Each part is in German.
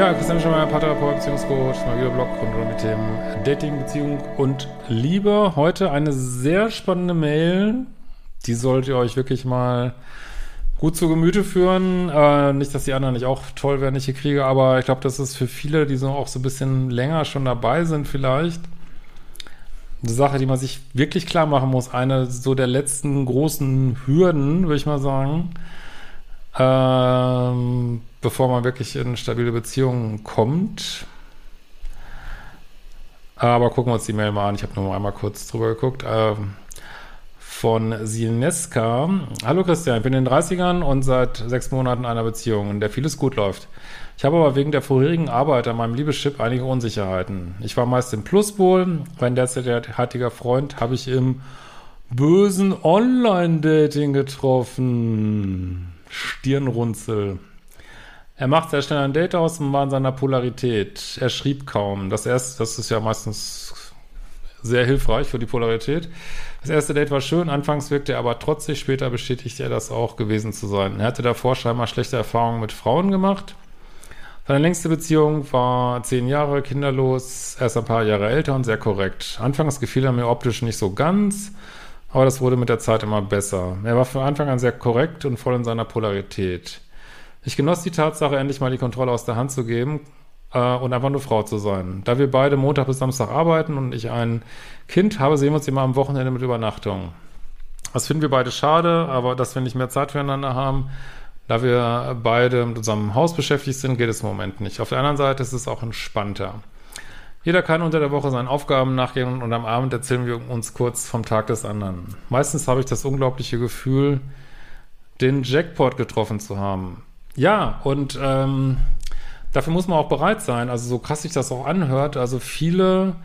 Ja, Christian Schemmer, Paartherapeut, Beziehungscoach, mal wieder Blog rund mit dem Dating, Beziehung und Liebe. Heute eine sehr spannende Mail. Die solltet ihr euch wirklich mal gut zu Gemüte führen. Äh, nicht, dass die anderen nicht auch toll werden, ich hier kriege, aber ich glaube, das ist für viele, die so auch so ein bisschen länger schon dabei sind, vielleicht eine Sache, die man sich wirklich klar machen muss. Eine so der letzten großen Hürden, würde ich mal sagen. Ähm, bevor man wirklich in stabile Beziehungen kommt. Aber gucken wir uns die Mail mal an. Ich habe nur mal einmal kurz drüber geguckt. Ähm, von Sineska. Hallo Christian, ich bin in den 30ern und seit sechs Monaten in einer Beziehung, in der vieles gut läuft. Ich habe aber wegen der vorherigen Arbeit an meinem Liebeschip einige Unsicherheiten. Ich war meist im Pluspol. Mein derzeitiger Freund habe ich im bösen Online-Dating getroffen. Stirnrunzel. Er macht sehr schnell ein Date aus und war in seiner Polarität. Er schrieb kaum. Das erste, das ist ja meistens sehr hilfreich für die Polarität. Das erste Date war schön, anfangs wirkte er aber trotzig, später bestätigte er das auch gewesen zu sein. Er hatte davor scheinbar schlechte Erfahrungen mit Frauen gemacht. Seine längste Beziehung war zehn Jahre, kinderlos, erst ein paar Jahre älter und sehr korrekt. Anfangs gefiel er mir optisch nicht so ganz, aber das wurde mit der Zeit immer besser. Er war von Anfang an sehr korrekt und voll in seiner Polarität. Ich genoss die Tatsache, endlich mal die Kontrolle aus der Hand zu geben äh, und einfach nur Frau zu sein. Da wir beide Montag bis Samstag arbeiten und ich ein Kind habe, sehen wir uns immer am Wochenende mit Übernachtung. Das finden wir beide schade, aber dass wir nicht mehr Zeit füreinander haben, da wir beide mit unserem Haus beschäftigt sind, geht es im Moment nicht. Auf der anderen Seite ist es auch entspannter. Jeder kann unter der Woche seinen Aufgaben nachgehen und am Abend erzählen wir uns kurz vom Tag des anderen. Meistens habe ich das unglaubliche Gefühl, den Jackpot getroffen zu haben. Ja, und ähm, dafür muss man auch bereit sein. Also so krass sich das auch anhört. Also viele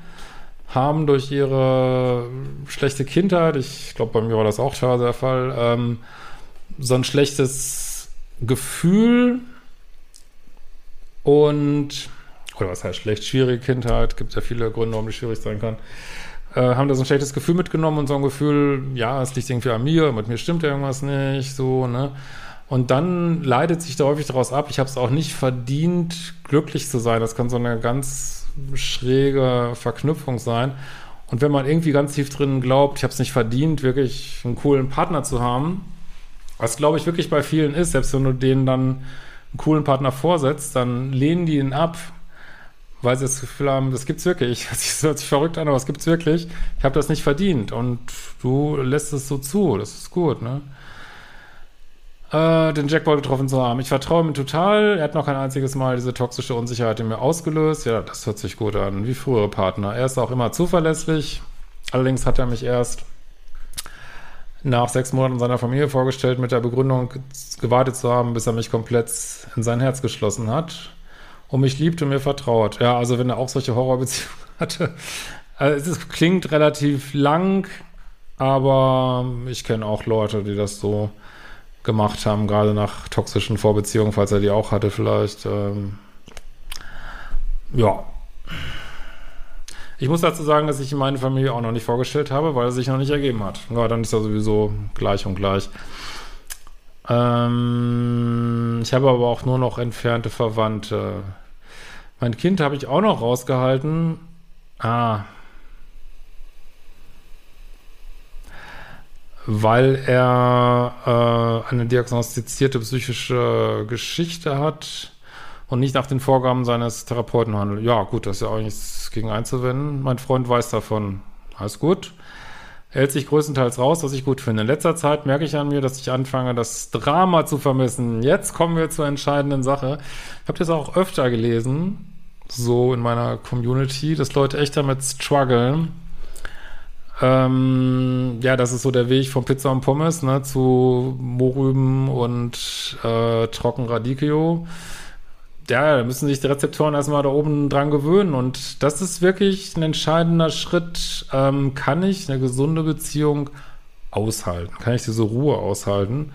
haben durch ihre schlechte Kindheit, ich glaube, bei mir war das auch teilweise der Fall, ähm, so ein schlechtes Gefühl und oder was heißt schlecht, schwierige Kindheit, gibt ja viele Gründe, warum die schwierig sein kann, äh, haben da so ein schlechtes Gefühl mitgenommen und so ein Gefühl, ja, es liegt irgendwie an mir, mit mir stimmt irgendwas nicht, so, ne? Und dann leidet sich da häufig daraus ab, ich habe es auch nicht verdient, glücklich zu sein. Das kann so eine ganz schräge Verknüpfung sein. Und wenn man irgendwie ganz tief drin glaubt, ich habe es nicht verdient, wirklich einen coolen Partner zu haben, was glaube ich wirklich bei vielen ist, selbst wenn du denen dann einen coolen Partner vorsetzt, dann lehnen die ihn ab, weil sie das Gefühl haben, das gibt's wirklich. Das hört sich verrückt an, aber es gibt's wirklich. Ich habe das nicht verdient und du lässt es so zu. Das ist gut, ne? Äh, den Jackpot getroffen zu haben. Ich vertraue ihm total. Er hat noch kein einziges Mal diese toxische Unsicherheit in mir ausgelöst. Ja, das hört sich gut an, wie frühere Partner. Er ist auch immer zuverlässig. Allerdings hat er mich erst nach sechs Monaten seiner Familie vorgestellt, mit der Begründung gewartet zu haben, bis er mich komplett in sein Herz geschlossen hat und mich liebt und mir vertraut. Ja, also wenn er auch solche Horrorbeziehungen hatte. Also es klingt relativ lang, aber ich kenne auch Leute, die das so gemacht haben, gerade nach toxischen Vorbeziehungen, falls er die auch hatte vielleicht. Ähm, ja. Ich muss dazu sagen, dass ich meine Familie auch noch nicht vorgestellt habe, weil er sich noch nicht ergeben hat. Ja, dann ist er sowieso gleich und gleich. Ähm, ich habe aber auch nur noch entfernte Verwandte. Mein Kind habe ich auch noch rausgehalten. Ah. Weil er äh, eine diagnostizierte psychische Geschichte hat und nicht nach den Vorgaben seines Therapeuten handelt. Ja, gut, das ist ja auch nichts gegen einzuwenden. Mein Freund weiß davon. Alles gut. hält sich größtenteils raus, was ich gut finde. In letzter Zeit merke ich an mir, dass ich anfange, das Drama zu vermissen. Jetzt kommen wir zur entscheidenden Sache. Ich habe das auch öfter gelesen, so in meiner Community, dass Leute echt damit strugglen. Ähm, ja, das ist so der Weg von Pizza und Pommes ne, zu Mohrrüben und äh, Trockenradicchio ja, da müssen sich die Rezeptoren erstmal da oben dran gewöhnen. Und das ist wirklich ein entscheidender Schritt. Ähm, kann ich eine gesunde Beziehung aushalten? Kann ich diese Ruhe aushalten?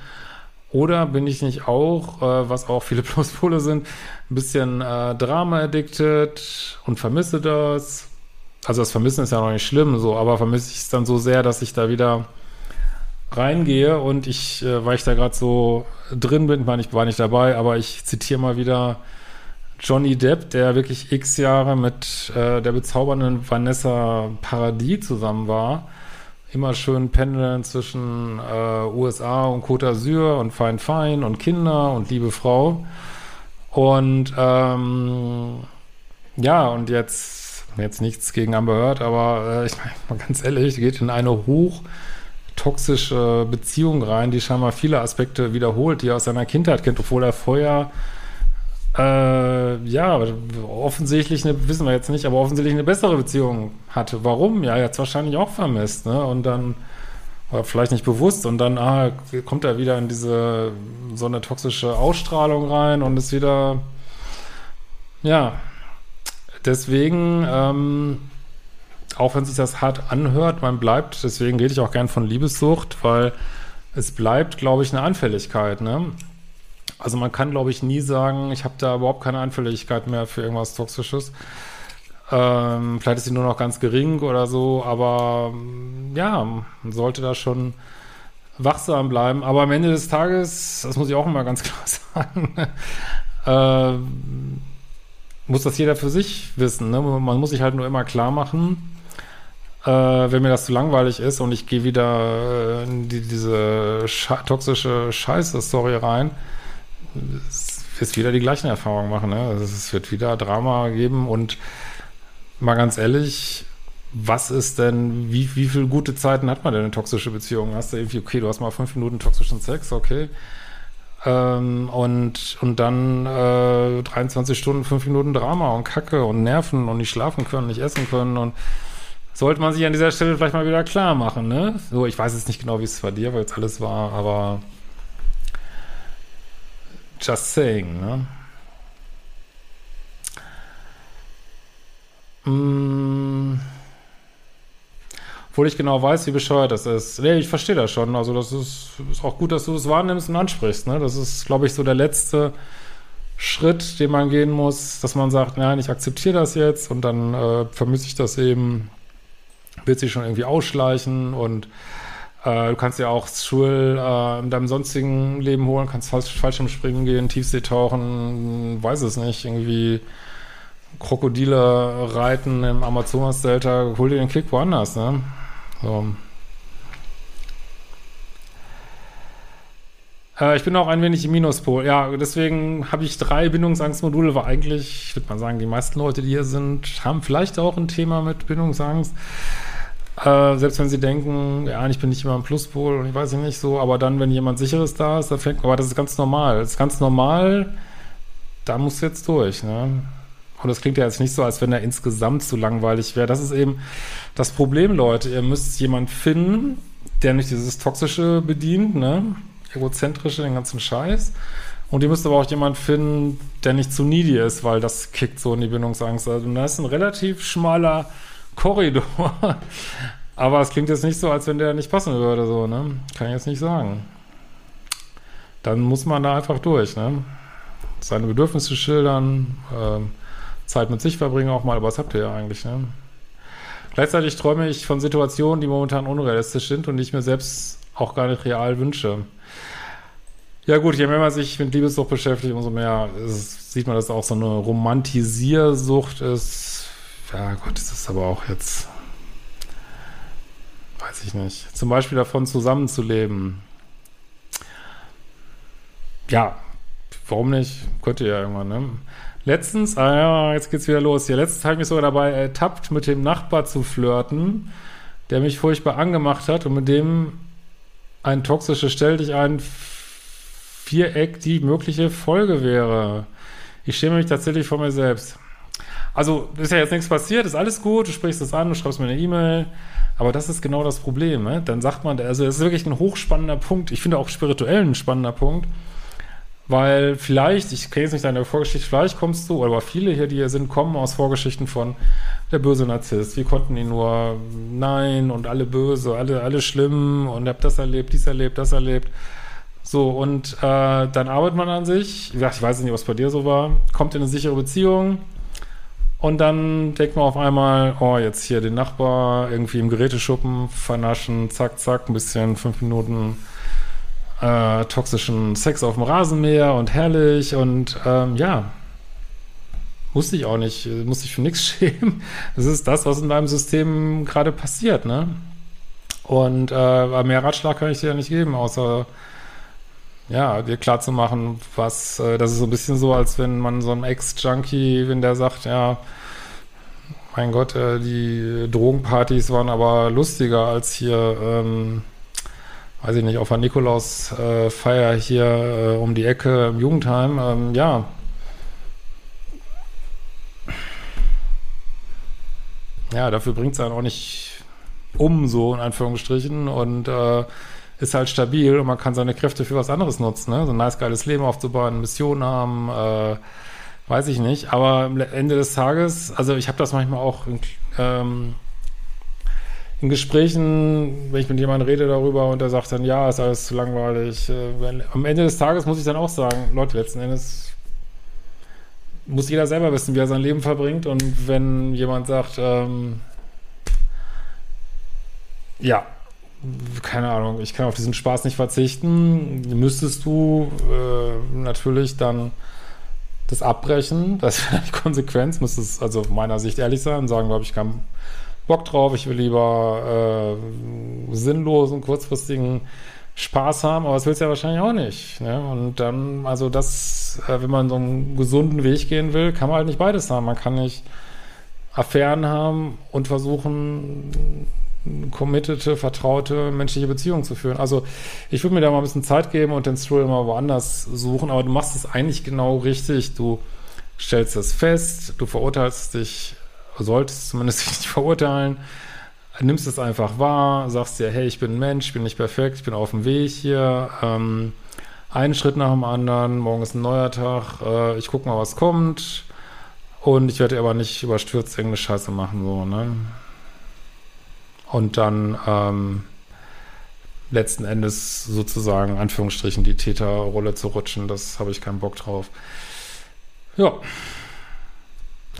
Oder bin ich nicht auch, äh, was auch viele Pluspole sind, ein bisschen äh, Drama-addicted und vermisse das? Also das Vermissen ist ja noch nicht schlimm, so, aber vermisse ich es dann so sehr, dass ich da wieder reingehe und ich, äh, weil ich da gerade so drin bin, war nicht, war nicht dabei, aber ich zitiere mal wieder Johnny Depp, der wirklich x Jahre mit äh, der bezaubernden Vanessa Paradis zusammen war, immer schön pendeln zwischen äh, USA und Côte d'Azur und Fein Fein und Kinder und liebe Frau. Und ähm, ja, und jetzt, jetzt nichts gegen Amber Heard, aber äh, ich meine mal ganz ehrlich, geht in eine hoch toxische Beziehung rein, die scheinbar viele Aspekte wiederholt, die er aus seiner Kindheit kennt, obwohl er vorher äh, ja, offensichtlich eine, wissen wir jetzt nicht, aber offensichtlich eine bessere Beziehung hatte. Warum? Ja, er hat es wahrscheinlich auch vermisst, ne? Und dann, oder vielleicht nicht bewusst, und dann ah, kommt er wieder in diese so eine toxische Ausstrahlung rein und ist wieder, ja, deswegen, ähm, auch wenn sich das hart anhört, man bleibt, deswegen rede ich auch gern von Liebessucht, weil es bleibt, glaube ich, eine Anfälligkeit, ne? Also man kann, glaube ich, nie sagen, ich habe da überhaupt keine Anfälligkeit mehr für irgendwas Toxisches. Ähm, vielleicht ist sie nur noch ganz gering oder so, aber ja, man sollte da schon wachsam bleiben. Aber am Ende des Tages, das muss ich auch immer ganz klar sagen, äh, muss das jeder für sich wissen. Ne? Man muss sich halt nur immer klar machen, äh, wenn mir das zu langweilig ist und ich gehe wieder in die, diese sche toxische Scheiße-Story rein, wird wieder die gleichen Erfahrungen machen. Ne? Also es wird wieder Drama geben und mal ganz ehrlich, was ist denn, wie, wie viele gute Zeiten hat man denn in toxische Beziehungen? Hast du irgendwie, okay, du hast mal fünf Minuten toxischen Sex, okay. Ähm, und, und dann äh, 23 Stunden, fünf Minuten Drama und Kacke und Nerven und nicht schlafen können, nicht essen können und sollte man sich an dieser Stelle vielleicht mal wieder klar machen, ne? So, ich weiß jetzt nicht genau, wie es bei dir, weil jetzt alles war, aber Just saying, ne? Mm. Obwohl ich genau weiß, wie bescheuert das ist. Nee, ich verstehe das schon. Also, das ist, ist auch gut, dass du das wahrnimmst und ansprichst. Ne? Das ist, glaube ich, so der letzte Schritt, den man gehen muss, dass man sagt, nein, ich akzeptiere das jetzt und dann äh, vermisse ich das eben, wird sich schon irgendwie ausschleichen und äh, du kannst ja auch Schul äh, in deinem sonstigen Leben holen, kannst falsch, Springen gehen, Tiefsee tauchen, weiß es nicht, irgendwie Krokodile reiten im Amazonas-Delta, hol dir den Kick woanders, ne? So. Äh, ich bin auch ein wenig im Minuspol. Ja, deswegen habe ich drei Bindungsangstmodule, weil eigentlich, ich würde mal sagen, die meisten Leute, die hier sind, haben vielleicht auch ein Thema mit Bindungsangst. Äh, selbst wenn sie denken, ja, ich bin nicht immer ein Pluspol und ich weiß nicht so, aber dann, wenn jemand sicheres da ist, dann fängt, aber das ist ganz normal. Das ist ganz normal, da musst du jetzt durch, ne? Und das klingt ja jetzt nicht so, als wenn er insgesamt zu langweilig wäre. Das ist eben das Problem, Leute. Ihr müsst jemanden finden, der nicht dieses Toxische bedient, ne? Egozentrische, den ganzen Scheiß. Und ihr müsst aber auch jemanden finden, der nicht zu needy ist, weil das kickt so in die Bindungsangst. Also, das ist ein relativ schmaler Korridor. Aber es klingt jetzt nicht so, als wenn der nicht passen würde, so, ne? Kann ich jetzt nicht sagen. Dann muss man da einfach durch, ne? Seine Bedürfnisse schildern, ähm, Zeit mit sich verbringen auch mal, aber was habt ihr ja eigentlich, ne? Gleichzeitig träume ich von Situationen, die momentan unrealistisch sind und die ich mir selbst auch gar nicht real wünsche. Ja gut, je mehr man sich mit Liebessucht beschäftigt, umso mehr ist, sieht man, dass es auch so eine Romantisiersucht ist ja ist das aber auch jetzt, weiß ich nicht. Zum Beispiel davon zusammenzuleben. Ja, warum nicht? Könnte ja irgendwann, ne? Letztens, ah ja, jetzt geht's wieder los. Ja, letztens habe ich mich sogar dabei ertappt, mit dem Nachbar zu flirten. der mich furchtbar angemacht hat und mit dem ein toxisches Stell dich ein Viereck die mögliche Folge wäre. Ich schäme mich tatsächlich vor mir selbst. Also ist ja jetzt nichts passiert, ist alles gut, du sprichst das an, du schreibst mir eine E-Mail, aber das ist genau das Problem. Ne? Dann sagt man, also es ist wirklich ein hochspannender Punkt, ich finde auch spirituell ein spannender Punkt, weil vielleicht, ich kenne jetzt nicht deine Vorgeschichte, vielleicht kommst du, oder viele hier, die hier sind, kommen aus Vorgeschichten von der böse Narzisst. Wie konnten die nur nein und alle böse, alle, alle schlimm und hab das erlebt, dies erlebt, das erlebt. So, und äh, dann arbeitet man an sich. Ich weiß nicht, was bei dir so war. Kommt in eine sichere Beziehung. Und dann denkt man auf einmal, oh, jetzt hier den Nachbar irgendwie im Geräteschuppen vernaschen, zack, zack, ein bisschen fünf Minuten äh, toxischen Sex auf dem Rasenmäher und herrlich. Und ähm, ja, musste ich auch nicht, musste ich für nichts schämen. Das ist das, was in deinem System gerade passiert, ne? Und äh, mehr Ratschlag kann ich dir ja nicht geben, außer ja, dir klar zu machen, was, äh, das ist so ein bisschen so, als wenn man so einem Ex-Junkie, wenn der sagt, ja, mein Gott, äh, die Drogenpartys waren aber lustiger als hier, ähm, weiß ich nicht, auf der Nikolaus-Feier äh, hier äh, um die Ecke im Jugendheim. Ähm, ja. Ja, dafür bringt es einen auch nicht um, so in Anführungsstrichen. Und äh, ist halt stabil und man kann seine Kräfte für was anderes nutzen, ne? So ein nice, geiles Leben aufzubauen, Mission haben, äh, weiß ich nicht. Aber am Ende des Tages, also ich habe das manchmal auch ähm, in Gesprächen, wenn ich mit jemandem rede darüber und der sagt dann, ja, ist alles zu langweilig. Äh, am Ende des Tages muss ich dann auch sagen, Leute, letzten Endes muss jeder selber wissen, wie er sein Leben verbringt. Und wenn jemand sagt, ähm, ja, keine Ahnung, ich kann auf diesen Spaß nicht verzichten, müsstest du äh, natürlich dann das abbrechen. Das wäre die Konsequenz, müsstest also aus meiner Sicht ehrlich sein und sagen, glaube ich, keinen Bock drauf, ich will lieber äh, sinnlosen, kurzfristigen Spaß haben, aber das willst du ja wahrscheinlich auch nicht. Ne? Und dann, also das, äh, wenn man so einen gesunden Weg gehen will, kann man halt nicht beides haben. Man kann nicht Affären haben und versuchen, committete, vertraute menschliche Beziehung zu führen. Also ich würde mir da mal ein bisschen Zeit geben und den Stroll immer woanders suchen, aber du machst es eigentlich genau richtig. Du stellst es fest, du verurteilst dich, solltest zumindest nicht verurteilen, nimmst es einfach wahr, sagst dir, hey, ich bin ein Mensch, ich bin nicht perfekt, ich bin auf dem Weg hier, ähm, einen Schritt nach dem anderen, morgen ist ein neuer Tag, äh, ich guck mal, was kommt und ich werde aber nicht überstürzt irgendeine Scheiße machen, so, ne? und dann ähm, letzten Endes sozusagen, Anführungsstrichen, die Täterrolle zu rutschen. Das habe ich keinen Bock drauf. Ja.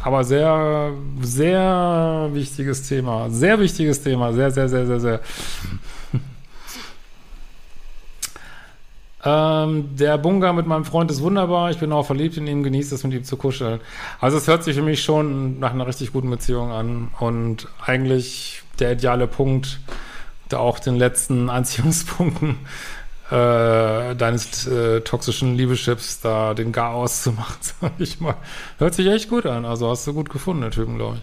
Aber sehr, sehr wichtiges Thema. Sehr wichtiges Thema. Sehr, sehr, sehr, sehr, sehr. ähm, der Bunga mit meinem Freund ist wunderbar. Ich bin auch verliebt in ihn, genieße es mit ihm zu kuscheln. Also es hört sich für mich schon nach einer richtig guten Beziehung an. Und eigentlich der ideale Punkt, da auch den letzten Anziehungspunkten äh, deines äh, toxischen Liebeschips da den Gar auszumachen, sag ich mal. Hört sich echt gut an. Also hast du gut gefunden, der Typen, glaube ich.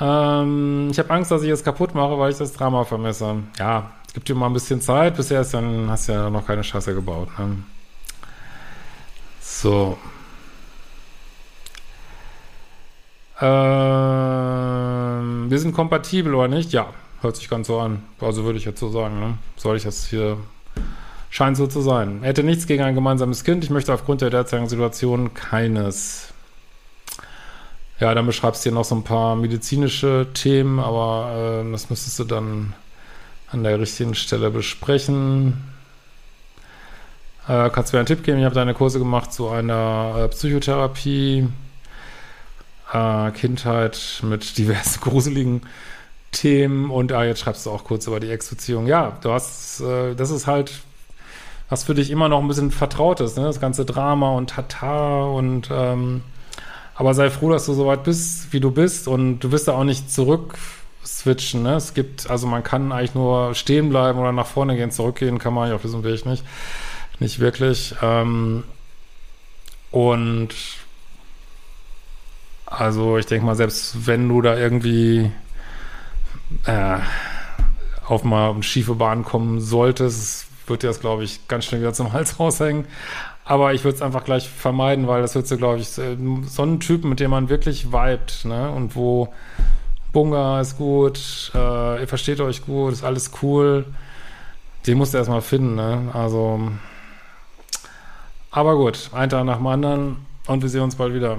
Ähm, ich habe Angst, dass ich es kaputt mache, weil ich das Drama vermisse. Ja, es gibt dir mal ein bisschen Zeit. Bisher ist dann, hast du ja noch keine Scheiße gebaut. Ne? So. Ähm, wir sind kompatibel oder nicht? Ja, hört sich ganz so an. Also würde ich jetzt so sagen. Ne? Soll ich das hier... Scheint so zu sein. Hätte nichts gegen ein gemeinsames Kind. Ich möchte aufgrund der derzeitigen Situation keines. Ja, dann beschreibst du hier noch so ein paar medizinische Themen, aber äh, das müsstest du dann an der richtigen Stelle besprechen. Äh, kannst du mir einen Tipp geben? Ich habe deine Kurse gemacht zu einer äh, Psychotherapie äh, Kindheit mit diversen gruseligen Themen und ah, jetzt schreibst du auch kurz über die Ex-Beziehung. Ja, du hast, äh, das ist halt, was für dich immer noch ein bisschen vertraut ist, ne? das ganze Drama und Tata und ähm, aber sei froh, dass du so weit bist, wie du bist und du wirst da auch nicht zurück switchen. Ne? Es gibt, also man kann eigentlich nur stehen bleiben oder nach vorne gehen, zurückgehen kann man ja auf diesem Weg nicht. Nicht wirklich. Ähm, und also ich denke mal, selbst wenn du da irgendwie äh, auf mal eine schiefe Bahn kommen solltest, wird dir das, glaube ich, ganz schnell wieder zum Hals raushängen. Aber ich würde es einfach gleich vermeiden, weil das wird so, glaube ich, so ein Typ, mit dem man wirklich vibet, ne? Und wo Bunga ist gut, äh, ihr versteht euch gut, ist alles cool. Den musst du erstmal finden, ne? Also, aber gut, ein Tag nach dem anderen und wir sehen uns bald wieder.